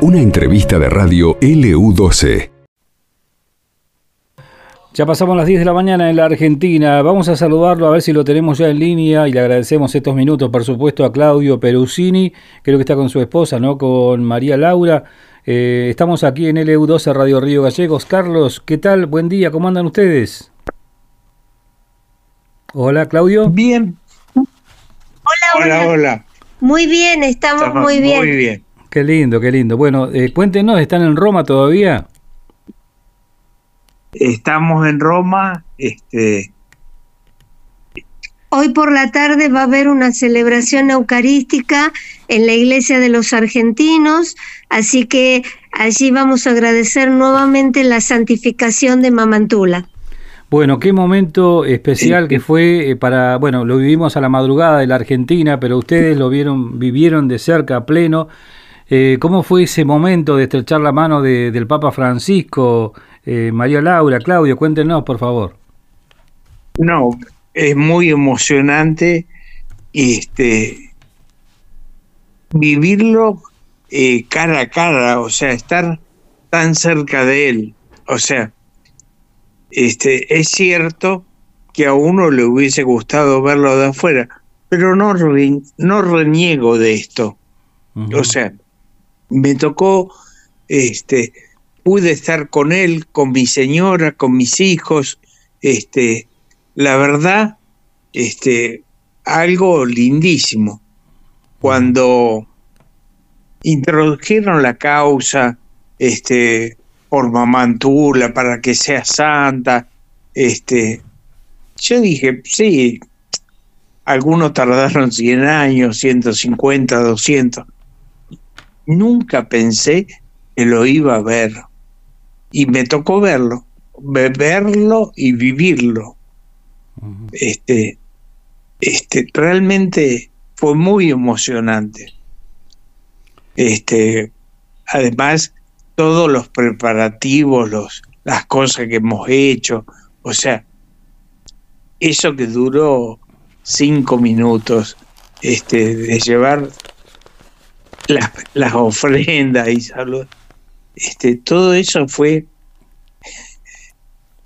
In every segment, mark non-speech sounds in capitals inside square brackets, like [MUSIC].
Una entrevista de radio LU12. Ya pasamos las 10 de la mañana en la Argentina. Vamos a saludarlo a ver si lo tenemos ya en línea y le agradecemos estos minutos, por supuesto, a Claudio Perusini, creo que está con su esposa, ¿no? Con María Laura. Eh, estamos aquí en LU12 Radio Río Gallegos. Carlos, ¿qué tal? Buen día, ¿cómo andan ustedes? Hola, Claudio. Bien. Hola, Hola, hola. hola. Muy bien, estamos Estamos muy bien. Muy bien. Qué lindo, qué lindo. Bueno, eh, cuéntenos, ¿están en Roma todavía? Estamos en Roma, este, Hoy por la tarde va a haber una celebración eucarística en la iglesia de los argentinos, así que allí vamos a agradecer nuevamente la santificación de Mamantula. Bueno, qué momento especial que fue eh, para, bueno, lo vivimos a la madrugada de la Argentina, pero ustedes lo vieron, vivieron de cerca, a pleno. Eh, ¿Cómo fue ese momento de estrechar la mano de- del Papa Francisco? Eh, María Laura, Claudio, cuéntenos, por favor. no, es muy emocionante, este, vivirlo eh, cara a cara, o sea, estar tan cerca de él, o sea, este, es cierto que a uno le hubiese gustado verlo de afuera, pero no, re- no reniego de esto. O sea, me tocó, este, pude estar con él, con mi señora, con mis hijos, este, la verdad, este, algo lindísimo. Cuando introdujeron la causa, este, por Mamantula, para que sea santa, este, yo dije, sí, algunos tardaron 100 años, 150, 200 nunca pensé que lo iba a ver. Y me tocó verlo, ve- verlo y vivirlo. Este, este, realmente fue muy emocionante. Este, además, todos los preparativos, los, las cosas que hemos hecho, o sea, eso que duró cinco minutos, este, de llevar las, las ofrendas y salud. Este, todo eso fue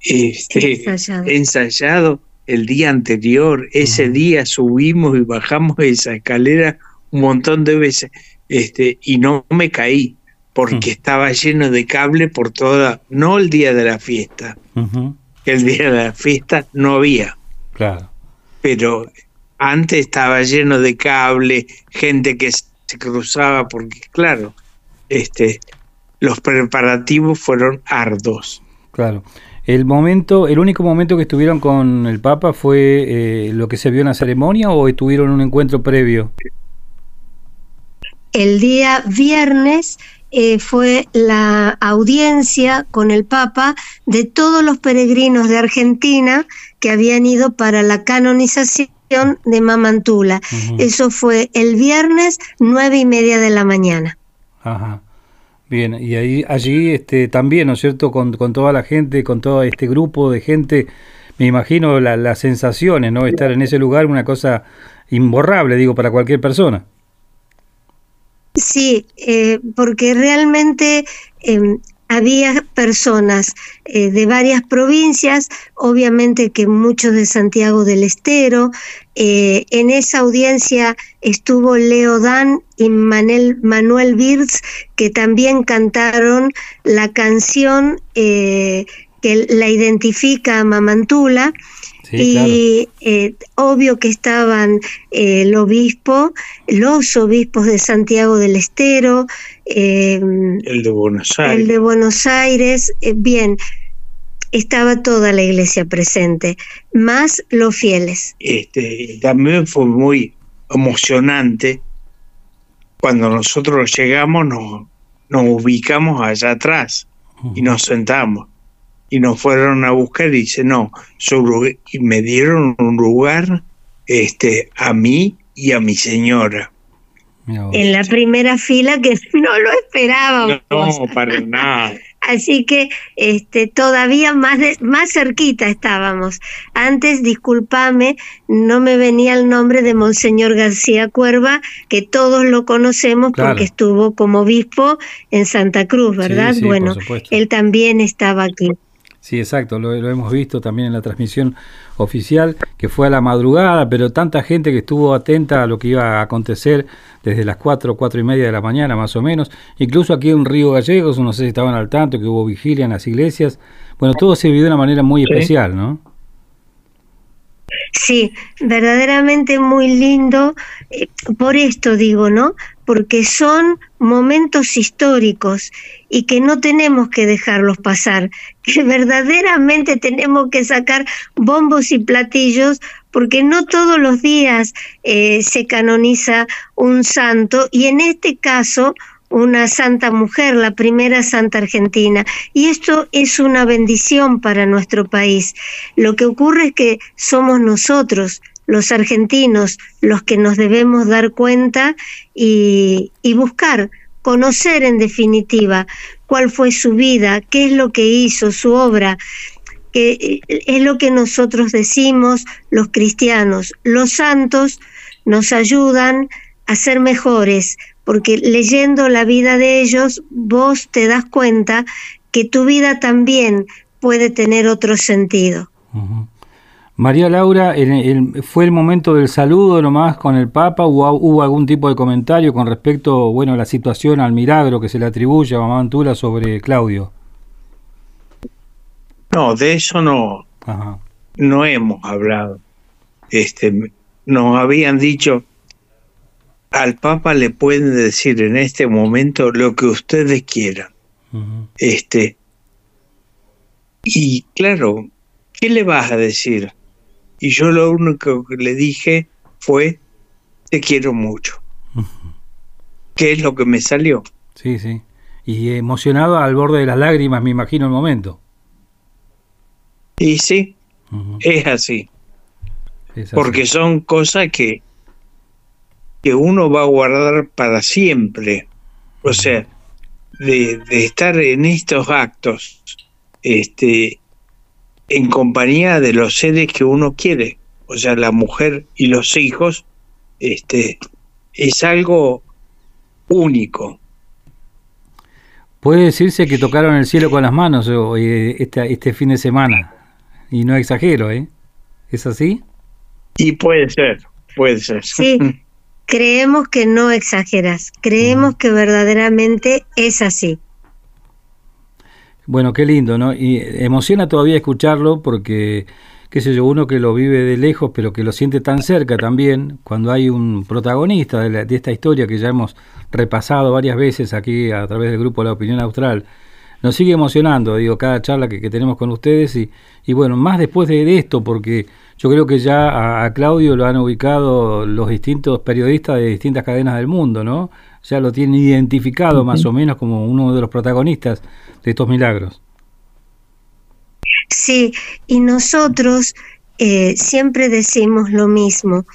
este, Ensayado. ensayado el día anterior. Ese día subimos y bajamos esa escalera un montón de veces este, y no me caí porque estaba lleno de cable por toda, no el día de la fiesta, el día de la fiesta no había Claro. pero antes estaba lleno de cable, gente que se cruzaba, porque claro, este, los preparativos fueron arduos. Claro. El momento, el único momento que estuvieron con el Papa fue eh, lo que se vio en la ceremonia o tuvieron un encuentro previo. El día viernes eh, fue la audiencia con el Papa de todos los peregrinos de Argentina que habían ido para la canonización de Mamantula. Eso fue el viernes nueve y media de la mañana. Ajá. Bien, y ahí, allí este, también, ¿no es cierto? Con, con toda la gente, con todo este grupo de gente, me imagino la- las sensaciones, ¿no? Estar en ese lugar, una cosa imborrable, digo, para cualquier persona. Sí, eh, porque realmente eh, había personas eh, de varias provincias, obviamente que muchos de Santiago del Estero. eh, en esa audiencia estuvo Leo Dan y Manuel Birz, que también cantaron la canción eh, que la identifica a Mamantula. Sí, claro. y eh, obvio que estaban eh, el obispo, los obispos de Santiago del Estero, eh, El de Buenos Aires. el de Buenos Aires, eh, bien, estaba toda la iglesia presente, más los fieles. Este, también fue muy emocionante cuando nosotros llegamos, nos, nos ubicamos allá atrás y nos sentamos. Y nos fueron a buscar y dice, no, su lugar- y me dieron un lugar este, a mí y a mi señora. En la primera fila que [LAUGHS] no lo esperábamos. No, para nada. [LAUGHS] Así que este, todavía más, más cerquita estábamos. Antes, discúlpame, no me venía el nombre de Monseñor García Cuerva, que todos lo conocemos porque estuvo como obispo en Santa Cruz, ¿verdad? bueno, él también estaba aquí. Sí, exacto, lo, hemos visto también en la transmisión oficial, que fue a la madrugada, pero tanta gente que estuvo atenta a lo que iba a acontecer desde las 4, cuatro y media de la mañana más o menos, incluso aquí en Río Gallegos, no sé si estaban al tanto, que hubo vigilia en las iglesias, bueno, todo se vivió de una manera muy especial, ¿no? Sí, verdaderamente muy lindo, eh, por esto digo, ¿no? Porque son momentos históricos y que no tenemos que dejarlos pasar, [LAUGHS] que verdaderamente tenemos que sacar bombos y platillos porque no todos los días eh, se canoniza un santo y en este caso una santa mujer, la primera santa argentina. Y esto es una bendición para nuestro país. Lo que ocurre es que somos nosotros, los argentinos, los que nos debemos dar cuenta y, buscar, conocer en definitiva cuál fue su vida, qué es lo que hizo, su obra, que es lo que nosotros decimos los cristianos. Los santos nos ayudan a ser mejores, porque leyendo la vida de ellos vos te das cuenta que tu vida también puede tener otro sentido. María Laura, ¿fue el momento del saludo nomás con el Papa o hubo algún tipo de comentario con respecto bueno, a la situación, al milagro que se le atribuye a Mamá Antula sobre Claudio? No, de eso no, no hemos hablado. Este, nos habían dicho al Papa le pueden decir en este momento lo que ustedes quieran. Este, y claro, ¿qué le vas a decir? Y yo lo único que le dije fue, te quiero mucho. ¿Qué es lo que me salió? Sí, sí. Y emocionado al borde de las lágrimas, me imagino el momento. Y sí, es así. Porque son cosas que que uno va a guardar para siempre. O sea, de, estar en estos actos, este, en compañía de los seres que uno quiere, o sea, la mujer y los hijos, este, es algo único. Puede decirse que tocaron el cielo con las manos este, este fin de semana, y no exagero, ¿eh? ¿Es así? Y puede ser, puede ser. Sí, [LAUGHS] creemos que no exageras, creemos que verdaderamente es así. Bueno, qué lindo, ¿no? Y emociona todavía escucharlo porque, qué sé yo, uno que lo vive de lejos, pero que lo siente tan cerca también, cuando hay un protagonista de, esta historia que ya hemos repasado varias veces aquí a través del grupo La Opinión Austral, nos sigue emocionando, digo, cada charla que, tenemos con ustedes y, y bueno, más después de esto, porque yo creo que ya a, Claudio lo han ubicado los distintos periodistas de distintas cadenas del mundo, ¿no? Ya lo tienen identificado más o menos como uno de los protagonistas de estos milagros. Sí, y nosotros eh, siempre decimos lo mismo,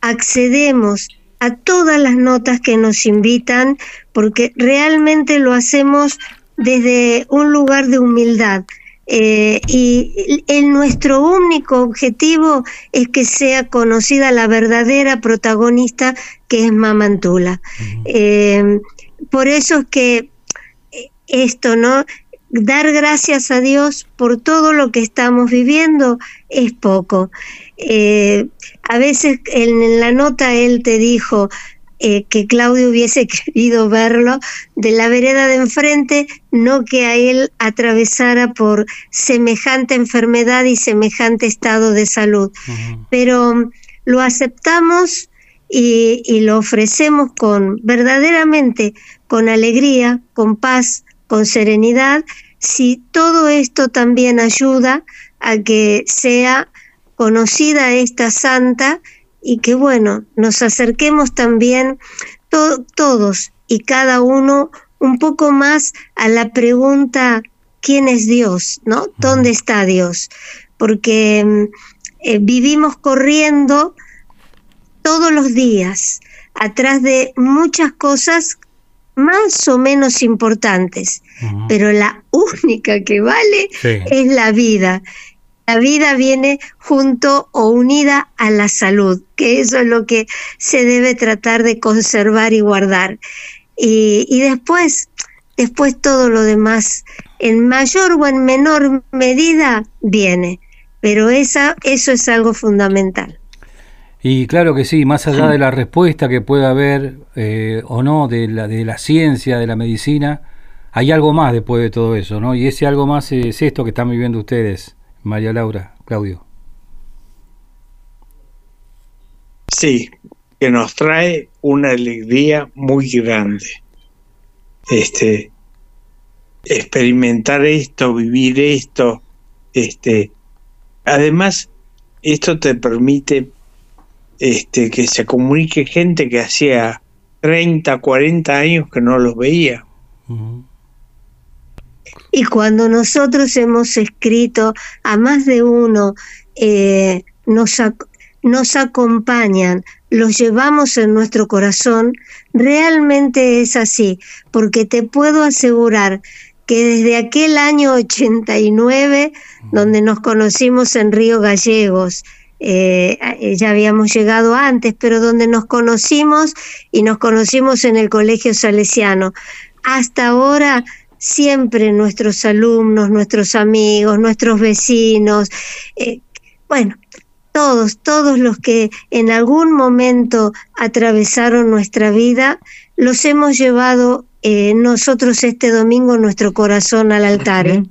accedemos a todas las notas que nos invitan porque realmente lo hacemos desde un lugar de humildad eh, y el, nuestro único objetivo es que sea conocida la verdadera protagonista que es Mamantula. Eh, por eso es que esto, ¿no? Dar gracias a Dios por todo lo que estamos viviendo es poco. Eh, a veces en la nota él te dijo, eh, que Claudio hubiese [LAUGHS] querido verlo de la vereda de enfrente, no que a él atravesara por semejante enfermedad y semejante estado de salud. Pero um, lo aceptamos y, y lo ofrecemos con verdaderamente con alegría, con paz, con serenidad, si todo esto también ayuda a que sea conocida esta santa y que bueno, nos acerquemos también todos y cada uno un poco más a la pregunta ¿quién es Dios? ¿No? ¿Dónde está Dios? Porque mm, eh, vivimos corriendo todos los días atrás de muchas cosas más o menos importantes, pero la única que vale es la vida. La vida viene junto o unida a la salud, que eso es lo que se debe tratar de conservar y guardar. Y, y después, después todo lo demás, en mayor o en menor medida, viene. Pero esa, eso es algo fundamental. Y claro que sí, más allá de la respuesta que pueda haber eh, o no de la, de la ciencia, de la medicina, hay algo más después de todo eso, ¿no? Y ese algo más es esto que están viviendo ustedes, María Laura, Claudio. Sí, que nos trae una alegría muy grande. Este, experimentar esto, vivir esto, este, además, esto te permite este, que se comunique gente que hacía 30, 40 años que no los veía. Y cuando nosotros hemos escrito a más de uno, eh, nos, nos acompañan, los llevamos en nuestro corazón, realmente es así, porque te puedo asegurar que desde aquel año 89, donde nos conocimos en Río Gallegos, eh, eh, ya habíamos llegado antes, pero donde nos conocimos y nos conocimos en el Colegio Salesiano. Hasta ahora siempre nuestros alumnos, nuestros amigos, nuestros vecinos, eh, bueno, todos, todos los que en algún momento atravesaron nuestra vida, los hemos llevado nosotros este domingo nuestro corazón al altar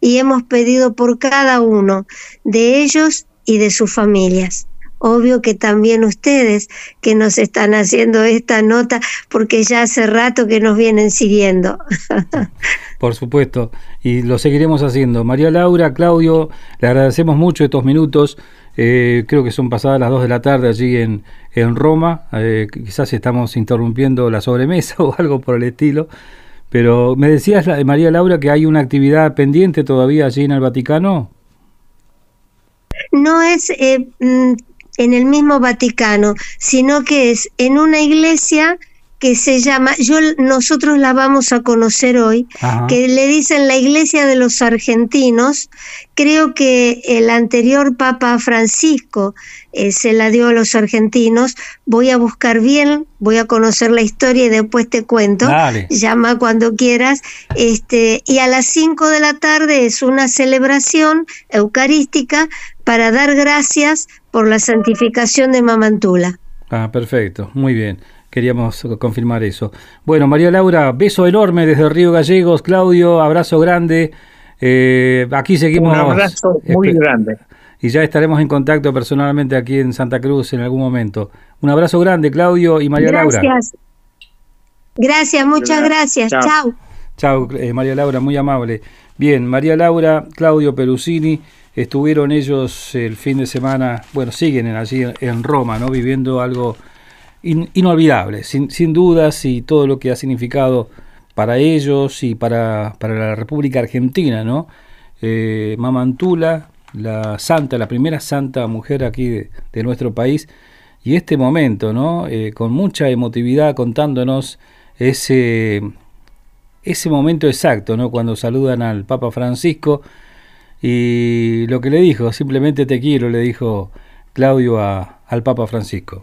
y hemos pedido por cada uno de ellos y de sus familias. Obvio que también ustedes que nos están haciendo esta nota porque ya hace rato que nos vienen siguiendo. [LAUGHS] Por supuesto, y lo seguiremos haciendo. María Laura, Claudio, le agradecemos mucho estos minutos. Eh, creo que son pasadas las 2 de la tarde allí en, en Roma. Eh, quizás estamos interrumpiendo la sobremesa [LAUGHS] o algo por el estilo. Pero me decías, María Laura, que hay una actividad pendiente todavía allí en el Vaticano no es eh, mm, en el mismo Vaticano, sino que es en una iglesia que se llama, yo nosotros la vamos a conocer hoy, que le dicen la Iglesia de los Argentinos. Creo que el anterior Papa Francisco eh, se la dio a los argentinos. Voy a buscar bien, voy a conocer la historia y después te cuento. Llama cuando quieras. Este, y a las 5 de la tarde es una celebración eucarística para dar gracias por la santificación de Mamantula. Ah, perfecto, muy bien. Queríamos confirmar eso. Bueno, María Laura, beso enorme desde Río Gallegos. Claudio, abrazo grande. Eh, aquí seguimos. Un abrazo muy grande. Y ya estaremos en contacto personalmente aquí en Santa Cruz en algún momento. Un abrazo grande, Claudio y María Laura. Gracias. Gracias, muchas gracias. Chao. Chao, eh, María Laura, muy amable. Bien, María Laura, Claudio Perusini, estuvieron ellos el fin de semana, bueno, siguen allí en Roma, ¿no? Viviendo algo inolvidable, sin, sin, dudas, y todo lo que ha significado para ellos y para, para la República Argentina, ¿no? Eh, Mamantula, la santa, la primera santa mujer aquí de, nuestro país, y este momento, ¿no? Eh, con mucha emotividad contándonos ese, ese momento exacto, ¿no? Cuando saludan al Papa Francisco y lo que le dijo, simplemente te quiero, le dijo Claudio a, al Papa Francisco.